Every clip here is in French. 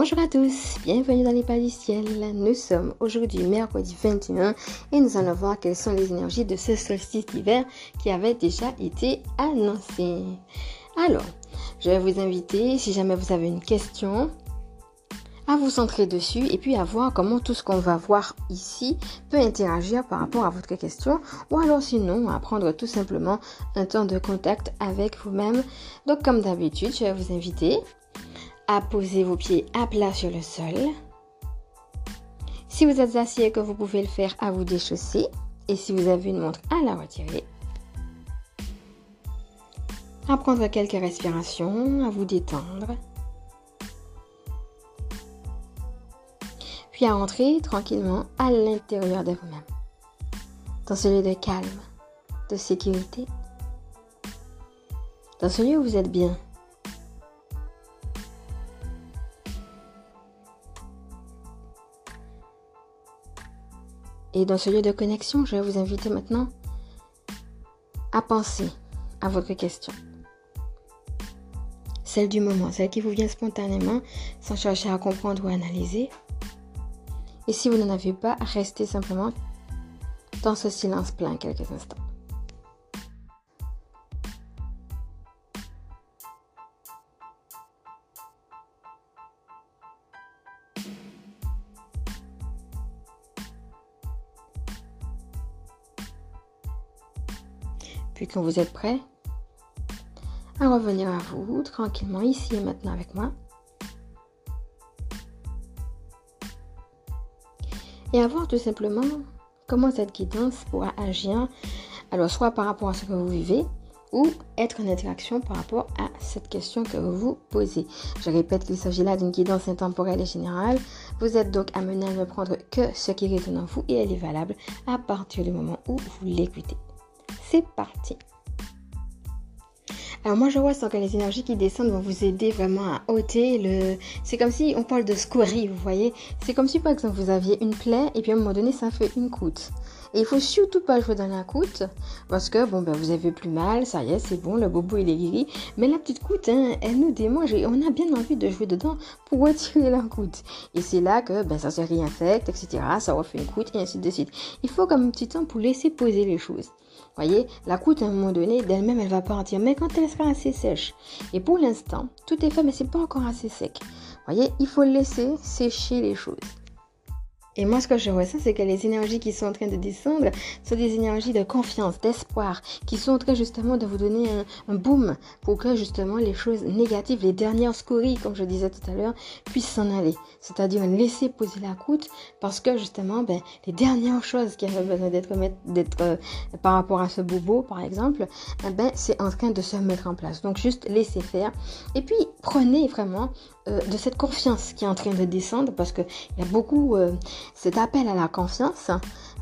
Bonjour à tous, bienvenue dans les pas. Nous sommes aujourd'hui mercredi 21 et nous allons voir quelles sont les énergies de ce solstice d'hiver qui avait déjà été annoncé. Alors, je vais vous inviter, si jamais vous avez une question, à vous centrer dessus et puis à voir comment tout ce qu'on va voir ici peut interagir par rapport à votre question ou alors sinon à prendre tout simplement un temps de contact avec vous-même. Donc comme d'habitude, je vais vous inviter à poser vos pieds à plat sur le sol. Si vous êtes assis que vous pouvez le faire, à vous déchausser. Et si vous avez une montre, à la retirer. À prendre quelques respirations, à vous détendre. Puis à entrer tranquillement à l'intérieur de vous-même. Dans ce lieu de calme, de sécurité. Dans ce lieu où vous êtes bien. Et dans ce lieu de connexion, je vais vous inviter maintenant à penser à votre question. Celle du moment, celle qui vous vient spontanément sans chercher à comprendre ou à analyser. Et si vous n'en avez pas, restez simplement dans ce silence plein quelques instants. Puis vous êtes prêt à revenir à vous tranquillement ici et maintenant avec moi. Et à voir tout simplement comment cette guidance pourra agir, alors soit par rapport à ce que vous vivez, ou être en interaction par rapport à cette question que vous vous posez. Je répète qu'il s'agit là d'une guidance intemporelle et générale. Vous êtes donc amené à ne prendre que ce qui résonne en vous et elle est valable à partir du moment où vous l'écoutez c'est parti. Alors moi je vois que les énergies qui descendent vont vous aider vraiment à ôter le... C'est comme si on parle de scorie, vous voyez. C'est comme si par exemple vous aviez une plaie et puis à un moment donné ça fait une croûte. Et il faut surtout pas jouer dans la croûte parce que bon ben vous avez plus mal, ça y est, c'est bon, le bobo il est guéri. Mais la petite croûte, hein, elle nous démange et on a bien envie de jouer dedans pour retirer la croûte. Et c'est là que ben ça se réinfecte, etc. Ça refait une croûte et ainsi de suite. Il faut comme un petit temps pour laisser poser les choses. Voyez, la croûte à un moment donné d'elle-même elle va partir, mais quand elle sera assez sèche. Et pour l'instant, tout est fait, mais c'est pas encore assez sec. Voyez, il faut laisser sécher les choses. Et moi, ce que je ressens, c'est que les énergies qui sont en train de descendre sont des énergies de confiance, d'espoir, qui sont en train justement de vous donner un, boom pour que justement les choses négatives, les dernières scories, comme je disais tout à l'heure, puissent s'en aller. C'est-à-dire laisser poser la croûte parce que justement, ben, les dernières choses qui avaient besoin d'être euh, par rapport à ce bobo, par exemple, eh ben, c'est en train de se mettre en place. Donc juste laissez faire. Et puis prenez vraiment euh, de cette confiance qui est en train de descendre parce qu'il y a beaucoup euh, cet appel à la confiance,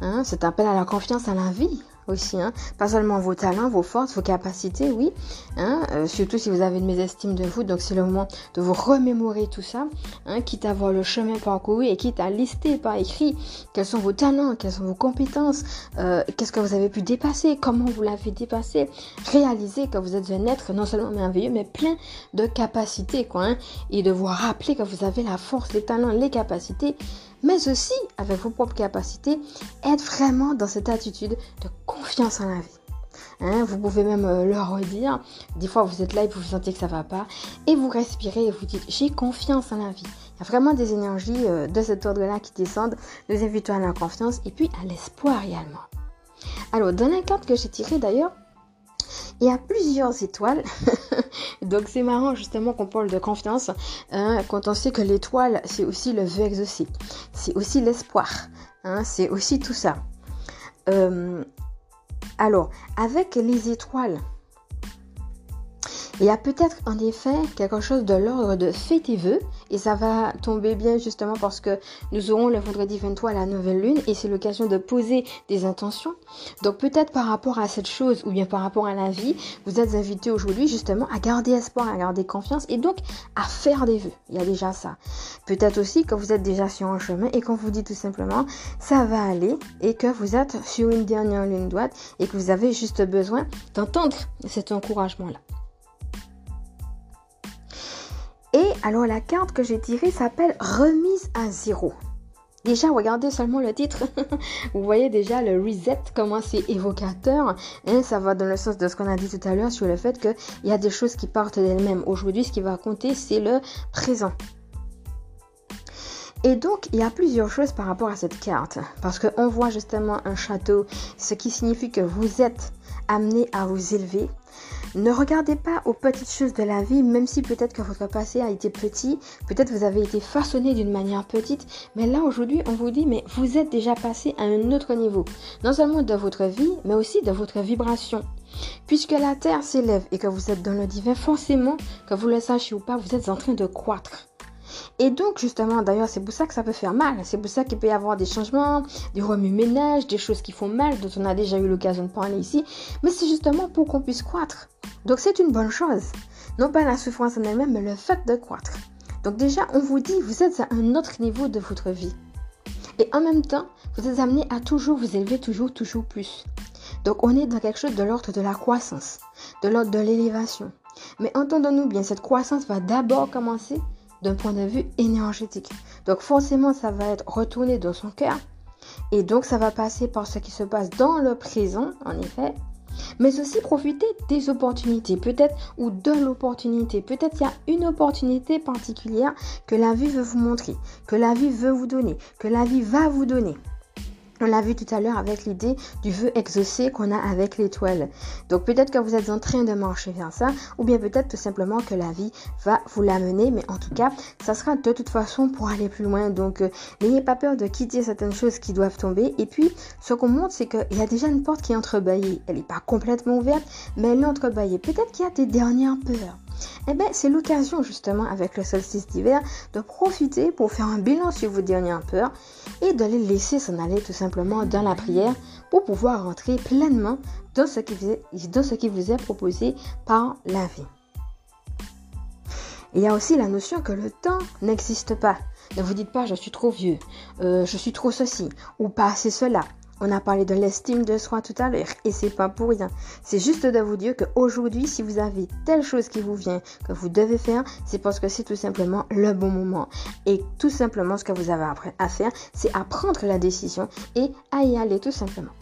hein, cet appel à la confiance à la vie aussi. Hein. Pas seulement vos talents, vos forces, vos capacités, oui. Hein. Euh, surtout si vous avez une mésestime de vous. Donc c'est le moment de vous remémorer tout ça. Hein, quitte à voir le chemin parcouru et quitte à lister par écrit quels sont vos talents, quelles sont vos compétences, euh, qu'est-ce que vous avez pu dépasser, comment vous l'avez dépassé. Réaliser que vous êtes un être non seulement merveilleux, mais plein de capacités. Quoi, hein. et de vous rappeler que vous avez la force, les talents, les capacités mais aussi avec vos propres capacités, être vraiment dans cette attitude de confiance en la vie. Hein, vous pouvez même euh, le redire. Des fois, vous êtes là et vous sentez que ça va pas. Et vous respirez et vous dites J'ai confiance en la vie. Il y a vraiment des énergies euh, de cet ordre-là qui descendent. Nous invitons à la confiance et puis à l'espoir également. Alors, dans la carte que j'ai tirée d'ailleurs, y a plusieurs étoiles. Donc c'est marrant justement qu'on parle de confiance hein, quand on sait que l'étoile, c'est aussi le vœu exaucé. C'est aussi l'espoir. Hein, c'est aussi tout ça. Euh, alors, avec les étoiles, il y a peut-être en effet quelque chose de l'ordre de fais tes vœux et ça va tomber bien justement parce que nous aurons le vendredi 23 la nouvelle lune et c'est l'occasion de poser des intentions. Donc peut-être par rapport à cette chose ou bien par rapport à la vie, vous êtes invité aujourd'hui justement à garder espoir, à garder confiance et donc à faire des vœux. Il y a déjà ça. Peut-être aussi que vous êtes déjà sur un chemin et qu'on vous dit tout simplement ça va aller et que vous êtes sur une dernière ligne droite et que vous avez juste besoin d'entendre cet encouragement Et Alors la carte que j'ai tirée s'appelle Remise à zéro. Déjà, regardez seulement le titre. Vous voyez déjà le reset, comment c'est évocateur. Hein, ça va dans le sens de ce qu'on a dit tout à l'heure sur le fait qu'il y a des choses qui partent d'elles-mêmes. Aujourd'hui, ce qui va compter, c'est le présent. Et donc, il y a plusieurs choses par rapport à cette carte. Parce qu'on voit justement un château, ce qui signifie que vous êtes amené à vous élever. Ne regardez pas aux petites choses de la vie, même si peut-être que votre passé a été petit, peut-être vous avez été façonné d'une manière petite, mais là aujourd'hui on vous dit mais vous êtes déjà passé à un autre niveau, non seulement de votre vie, mais aussi de votre vibration. Puisque la Terre s'élève et que vous êtes dans le divin, forcément, que vous le sachiez ou pas, vous êtes en train de croître. Et donc, justement, d'ailleurs, c'est pour ça que ça peut faire mal. C'est pour ça qu'il peut y avoir des changements, des remue-ménages, des choses qui font mal, dont on a déjà eu l'occasion de parler ici. Mais c'est justement pour qu'on puisse croître. Donc, c'est une bonne chose. Non pas la souffrance en elle-même, mais le fait de croître. Donc, déjà, on vous dit, vous êtes à un autre niveau de votre vie. Et en même temps, vous êtes amené à toujours vous élever, toujours, toujours plus. Donc, on est dans quelque chose de l'ordre de la croissance, de l'ordre de l'élévation. Mais entendons-nous bien, cette croissance va d'abord commencer d'un point de vue énergétique. Donc forcément, ça va être retourné dans son cœur. Et donc, ça va passer par ce qui se passe dans le présent, en effet. Mais aussi profiter des opportunités, peut-être, ou de l'opportunité. Peut-être il y a une opportunité particulière que la vie veut vous montrer, que la vie veut vous donner, que la vie va vous donner. On l'a vu tout à l'heure avec l'idée du vœu exaucé qu'on a avec l'étoile. Donc peut-être que vous êtes en train de marcher vers ça, ou bien peut-être tout simplement que la vie va vous l'amener, mais en tout cas, ça sera de toute façon pour aller plus loin. Donc euh, n'ayez pas peur de quitter certaines choses qui doivent tomber. Et puis, ce qu'on montre, c'est qu'il y a déjà une porte qui est entrebâillée. Elle n'est pas complètement ouverte, mais elle est entrebâillée. Peut-être qu'il y a des dernières peurs. Eh bien, c'est l'occasion justement avec le solstice d'hiver de profiter pour faire un bilan sur vos dernières peurs et de les laisser s'en aller tout simplement dans la prière pour pouvoir rentrer pleinement dans ce qui vous est, proposé par la vie. Il y a aussi la notion que le temps n'existe pas. Ne vous dites pas je suis trop vieux, euh, je suis trop ceci ou pas assez cela. On a parlé de l'estime de soi tout à l'heure et c'est pas pour rien. C'est juste de vous dire qu'aujourd'hui, si vous avez telle chose qui vous vient, que vous devez faire, c'est parce que c'est tout simplement le bon moment. Et tout simplement, ce que vous avez à faire, c'est à prendre la décision et à y aller tout simplement.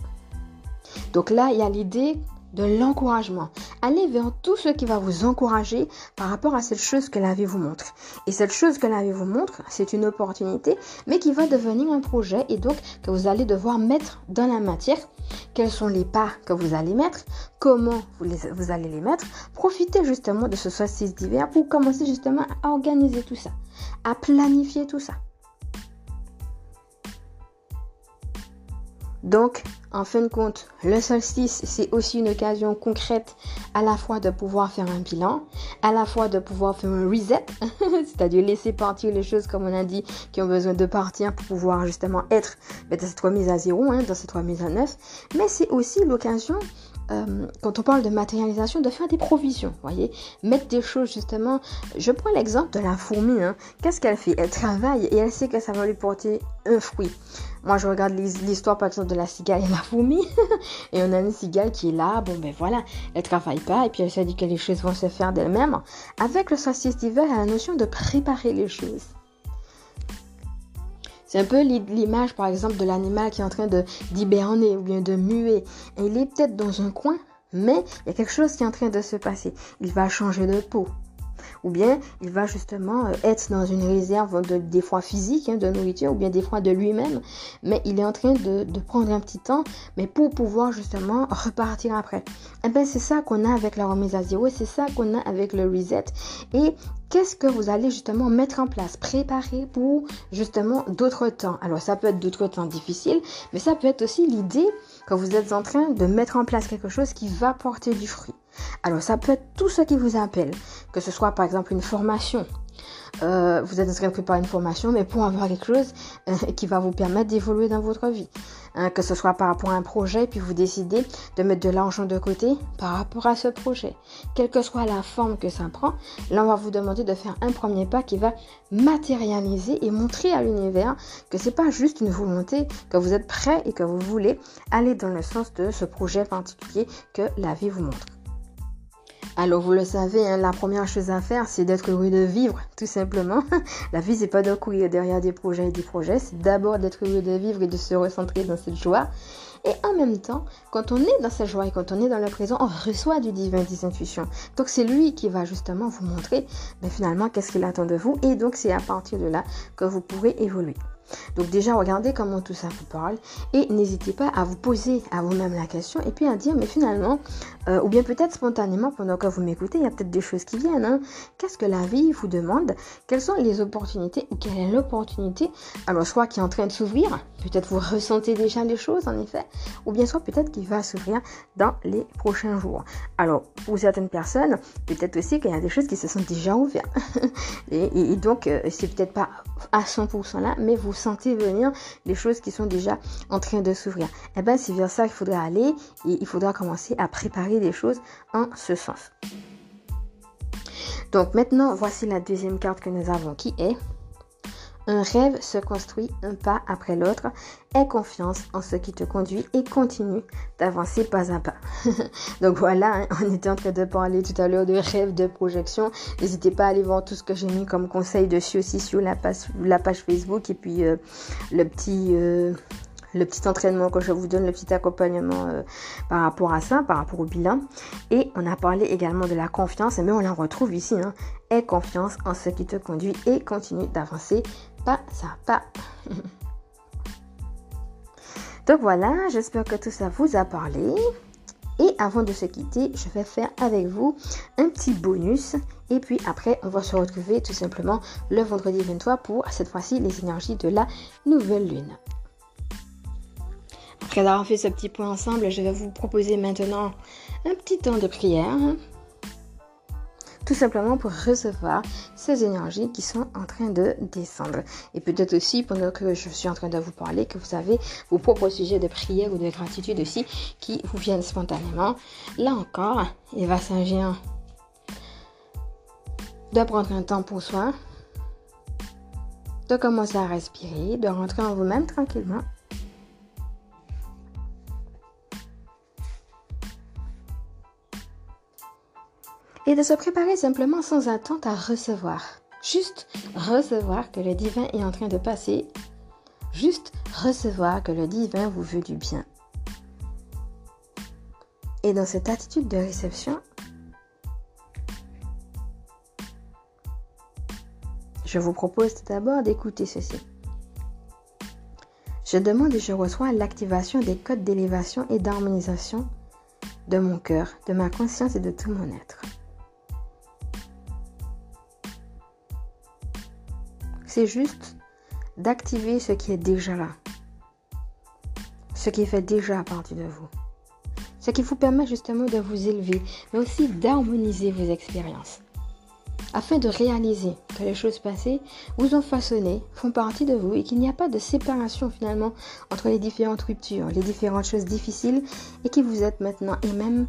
Donc là, il y a l'idée de l'encouragement. Allez vers tout ce qui va vous encourager par rapport à cette chose que la vie vous montre. Et cette chose que la vie vous montre, c'est une opportunité, mais qui va devenir un projet et donc que vous allez devoir mettre dans la matière. Quels sont les pas que vous allez mettre? Comment vous, allez les mettre? Profitez justement de ce solstice d'hiver pour commencer justement à organiser tout ça, à planifier tout ça. Donc, en fin de compte, le solstice, c'est aussi une occasion concrète à la fois de pouvoir faire un bilan, à la fois de pouvoir faire un reset, c'est-à-dire laisser partir les choses, comme on a dit, qui ont besoin de partir pour pouvoir justement être ben, dans cette remise à zéro, hein, dans cette remise à neuf. Mais c'est aussi l'occasion euh, quand on parle de matérialisation, de faire des provisions, voyez, mettre des choses justement. Je prends l'exemple de la fourmi. Hein. Qu'est-ce qu'elle fait? Elle travaille et elle sait que ça va lui porter un fruit. Moi, je regarde l'histoire par exemple de la cigale et la fourmi, et on a une cigale qui est là. Bon, ben voilà, elle travaille pas et puis elle se dit que les choses vont se faire d'elles-mêmes. Avec le solstice d'hiver, elle a la notion de préparer les choses. C'est un peu l'image, par exemple, de l'animal qui est en train de d'hiberner ou bien de muer. Et il est peut-être dans un coin, mais il y a quelque chose qui est en train de se passer. Il va changer de peau ou bien il va justement euh, être dans une réserve de, des fois physique hein, de nourriture, ou bien des fois de lui-même, mais il est en train de, prendre un petit temps, mais pour pouvoir justement repartir après. Et eh bien c'est ça qu'on a avec la remise à zéro, c'est ça qu'on a avec le reset. Et qu'est-ce que vous allez justement mettre en place, préparer pour justement d'autres temps? Alors ça peut être d'autres temps difficiles, mais ça peut être aussi l'idée que vous êtes en train de mettre en place quelque chose qui va porter du fruit. Alors ça peut être tout ce qui vous appelle, que ce soit par exemple une formation. Euh, vous êtes en train une formation, mais pour avoir quelque chose euh, qui va vous permettre d'évoluer dans votre vie. Hein, que ce soit par rapport à un projet, puis vous décidez de mettre de l'argent de côté par rapport à ce projet. Quelle que soit la forme que ça prend, là on va vous demander de faire un premier pas qui va matérialiser et montrer à l'univers que c'est pas juste une volonté, que vous êtes prêt et que vous voulez aller dans le sens de ce projet particulier que la vie vous montre. Alors vous le savez, hein, la première chose à faire, c'est d'être heureux de vivre, tout simplement. la vie, c'est pas de courir derrière des projets et des projets, c'est d'abord d'être heureux de vivre et de se recentrer dans cette joie. Et en même temps, quand on est dans cette joie et quand on est dans le présent, on reçoit du divin, des intuitions. Donc c'est lui qui va justement vous montrer, mais finalement, qu'est-ce qu'il attend de vous. Et donc c'est à partir de là que vous pourrez évoluer. Donc déjà, regardez comment tout ça vous parle et n'hésitez pas à vous poser à vous-même la question et puis à dire, mais finalement, euh, ou bien peut-être spontanément pendant que vous m'écoutez, il y a peut-être des choses qui viennent. Hein. Qu'est-ce que la vie vous demande? Quelles sont les opportunités ou quelle est l'opportunité? Alors, soit qui est en train de s'ouvrir, peut-être vous ressentez déjà les choses en effet, ou bien soit peut-être qu'il va s'ouvrir dans les prochains jours. Alors, pour certaines personnes, peut-être aussi qu'il y a des choses qui se sont déjà ouvertes. et, donc, euh, c'est peut-être pas à 100% là, mais vous sentez venir les choses qui sont déjà en train de s'ouvrir. Eh bien, c'est vers ça qu'il faudra aller et il faudra commencer à préparer des choses en ce sens. Donc maintenant, voici la deuxième carte que nous avons qui est un rêve se construit un pas après l'autre. Aie confiance en ce qui te conduit et continue d'avancer pas à pas. Donc voilà, hein, on était en train de parler tout à l'heure de rêve, de projection. N'hésitez pas à aller voir tout ce que j'ai mis comme conseil dessus aussi sur la page, Facebook et puis euh, le petit... Euh, le petit entraînement que je vous donne, le petit accompagnement euh, par rapport à ça, par rapport au bilan. Et on a parlé également de la confiance, mais on la retrouve ici. Hein. Aie confiance en ce qui te conduit et continue d'avancer ça. Donc voilà, j'espère que tout ça vous a parlé. Et avant de se quitter, je vais faire avec vous un petit bonus. Et puis après, on va se retrouver tout simplement le vendredi 23 pour cette fois-ci les énergies de la nouvelle lune. Après avoir fait ce petit point ensemble, je vais vous proposer maintenant un petit temps de prière tout simplement pour recevoir ces énergies qui sont en train de descendre. Et peut-être aussi, pendant que je suis en train de vous parler, que vous avez vos propres sujets de prière ou de gratitude aussi qui vous viennent spontanément. Là encore, il va s'agir de prendre un temps pour soi, de commencer à respirer, de rentrer en vous-même tranquillement et de se préparer simplement sans attente à recevoir. Juste recevoir que le divin est en train de passer. Juste recevoir que le divin vous veut du bien. Et dans cette attitude de réception, je vous propose tout d'abord d'écouter ceci. Je demande et je reçois l'activation des codes d'élévation et d'harmonisation de mon cœur, de ma conscience et de tout mon être. C'est juste d'activer ce qui est déjà là. Ce qui fait déjà partie de vous. Ce qui vous permet justement de vous élever, mais aussi d'harmoniser vos expériences. Afin de réaliser que les choses passées vous ont façonné, font partie de vous et qu'il n'y a pas de séparation finalement entre les différentes ruptures, les différentes choses difficiles et qui vous êtes maintenant et même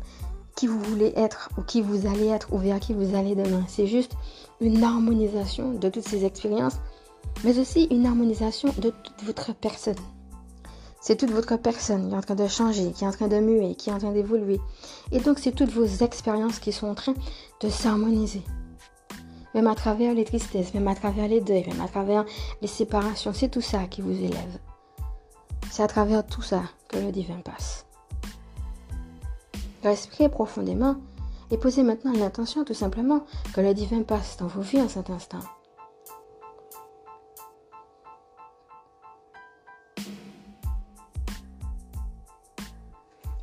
qui vous voulez être ou qui vous allez être ou vers qui vous allez demain. C'est juste une harmonisation de toutes ces expériences mais aussi une harmonisation de toute votre personne. C'est toute votre personne qui est en train de changer, qui est en train de muer, qui est en train d'évoluer. Et donc, c'est toutes vos expériences qui sont en train de s'harmoniser. Même à travers les tristesses, même à travers les deuils, même à travers les séparations, c'est tout ça qui vous élève. C'est à travers tout ça que le divin passe. Respirez profondément et posez maintenant l'intention tout simplement que le divin passe dans vos vies en cet instant.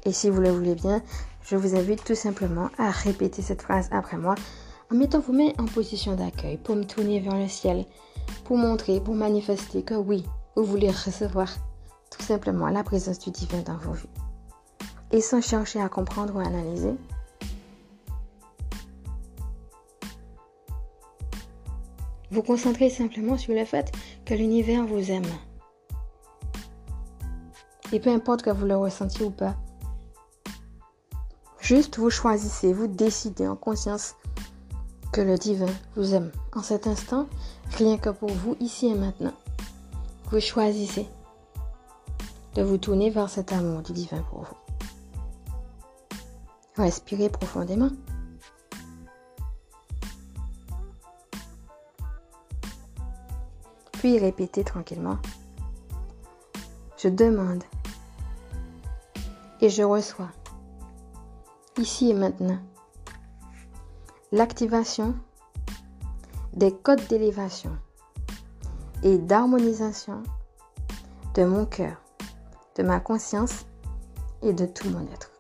Et si vous le voulez bien, je vous invite tout simplement à répéter cette phrase après moi en mettant vos mains en position d'accueil pour me tourner vers le ciel, pour montrer, pour manifester que oui, vous voulez recevoir tout simplement la présence du divin dans vos vies. Et sans chercher à comprendre ou à analyser, vous concentrez simplement sur le fait que l'univers vous aime. Et peu importe que vous le ressentiez ou pas, Juste vous choisissez, vous décidez en conscience que le divin vous aime. En cet instant, rien que pour vous, ici et maintenant, vous choisissez de vous tourner vers cet amour du divin pour vous. Respirez profondément. Puis répétez tranquillement. Je demande et je reçois ici et maintenant, l'activation des codes d'élévation et d'harmonisation de mon cœur, de ma conscience et de tout mon être.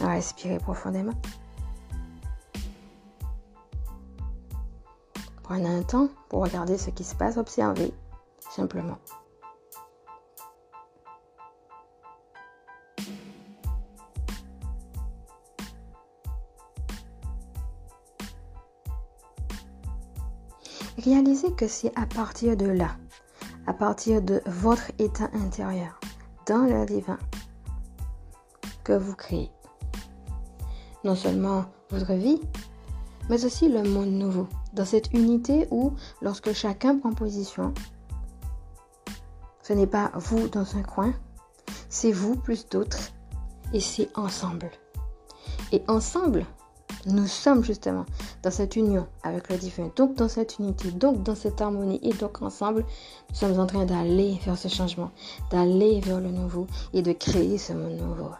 Respirez profondément. Prenez un temps pour regarder ce qui se passe, observer simplement. Réalisez que c'est à partir de là, à partir de votre état intérieur, dans le divin, que vous créez. Non seulement votre vie, mais aussi le monde nouveau, dans cette unité où, lorsque chacun prend position, ce n'est pas vous dans un coin, c'est vous plus d'autres, et c'est ensemble. Et ensemble, nous sommes justement dans cette union avec le divin, donc dans cette unité, donc dans cette harmonie, et donc ensemble, nous sommes en train d'aller vers ce changement, d'aller vers le nouveau et de créer ce monde nouveau.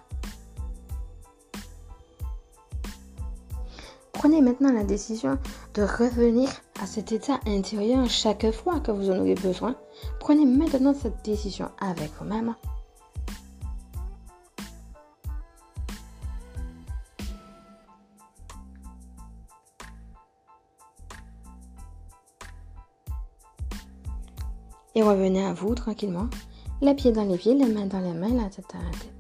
Prenez maintenant la décision de revenir à cet état intérieur chaque fois que vous en aurez besoin. Prenez maintenant cette décision avec vous-même. Et revenez à vous tranquillement, les pieds dans les pieds, les mains dans les mains, la tête à la tête.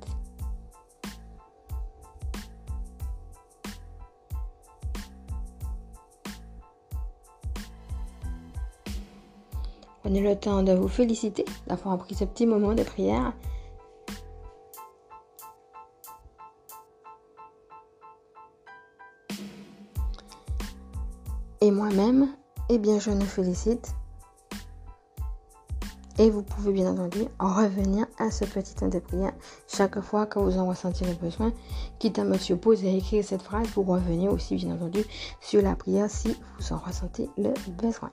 Prenez le temps de vous féliciter d'avoir pris ce petit moment de prière. Et moi-même, eh bien, je nous félicite. Et vous pouvez bien entendu revenir à ce petit temps de prière chaque fois que vous en ressentez le besoin. Quitte à me supposer et écrire cette phrase, vous revenez aussi bien entendu sur la prière si vous en ressentez le besoin.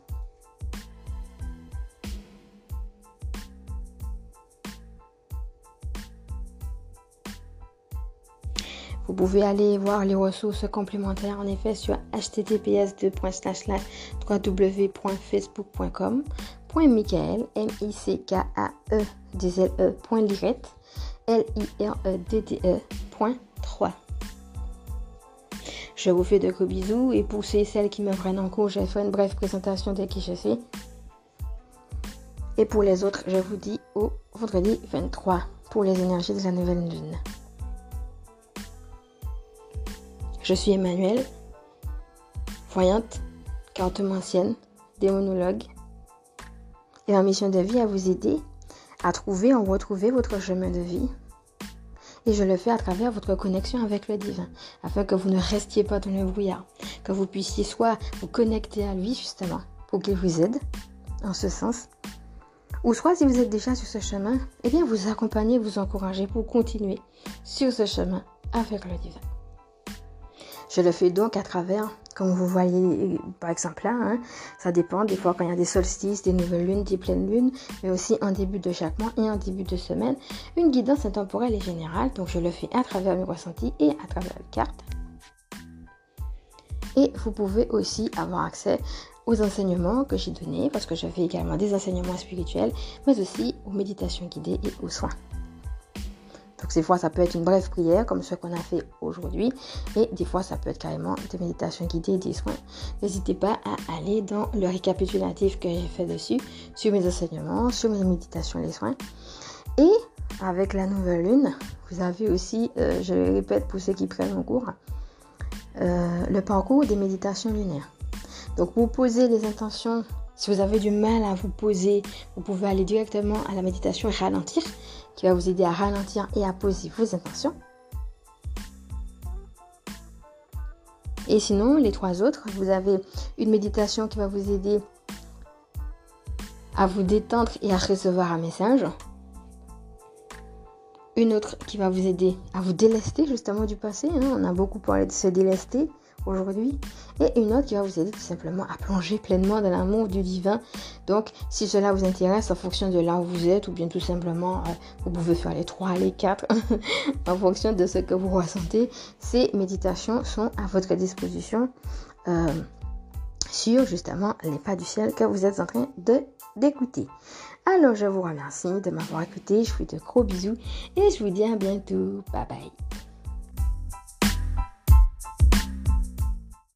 Vous pouvez aller voir les ressources complémentaires en effet sur https www.facebook.com .michael, m i c k a e d l e l i r e d d e 3. Je vous fais de gros bisous et pour celles qui me prennent en cours, je ferai une brève présentation de qui je suis. Et pour les autres, je vous dis au vendredi 23 pour les énergies de la nouvelle lune. Je suis Emmanuel, voyante, cartomancienne, démonologue. Ma mission de vie à vous aider à trouver ou retrouver votre chemin de vie. Et je le fais à travers votre connexion avec le divin, afin que vous ne restiez pas dans le brouillard, que vous puissiez soit vous connecter à lui justement, pour qu'il vous aide en ce sens, ou soit si vous êtes déjà sur ce chemin, eh bien vous accompagner, vous encourager pour continuer sur ce chemin avec le divin. Je le fais donc à travers, comme vous voyez par exemple là, hein, ça dépend des fois quand il y a des solstices, des nouvelles lunes, des pleines lunes, mais aussi en début de chaque mois et en début de semaine, une guidance intemporelle et générale. Donc je le fais à travers mes ressentis et à travers les cartes. Et vous pouvez aussi avoir accès aux enseignements que j'ai donnés, parce que je fais également des enseignements spirituels, mais aussi aux méditations guidées et aux soins. Donc des fois, ça peut être une brève prière comme ce qu'on a fait aujourd'hui. Et des fois, ça peut être carrément des méditations guidées, des soins. N'hésitez pas à aller dans le récapitulatif que j'ai fait dessus, sur mes enseignements, sur mes méditations, les soins. Et avec la nouvelle lune, vous avez aussi, euh, je le répète pour ceux qui prennent mon cours, euh, le parcours des méditations lunaires. Donc vous posez les intentions. Si vous avez du mal à vous poser, vous pouvez aller directement à la méditation et ralentir qui va vous aider à ralentir et à poser vos intentions. Et sinon, les trois autres, vous avez une méditation qui va vous aider à vous détendre et à recevoir un message. Une autre qui va vous aider à vous délester justement du passé. Hein. On a beaucoup parlé de se délester aujourd'hui. Et une autre qui va vous aider tout simplement à plonger pleinement dans l'amour du divin. Donc, si cela vous intéresse en fonction de là où vous êtes, ou bien tout simplement, euh, vous pouvez faire les trois, les quatre, en fonction de ce que vous ressentez, ces méditations sont à votre disposition. Euh, sur justement les pas du ciel que vous êtes en train de d'écouter. Alors je vous remercie de m'avoir écouté, je vous fais de gros bisous et je vous dis à bientôt. Bye bye.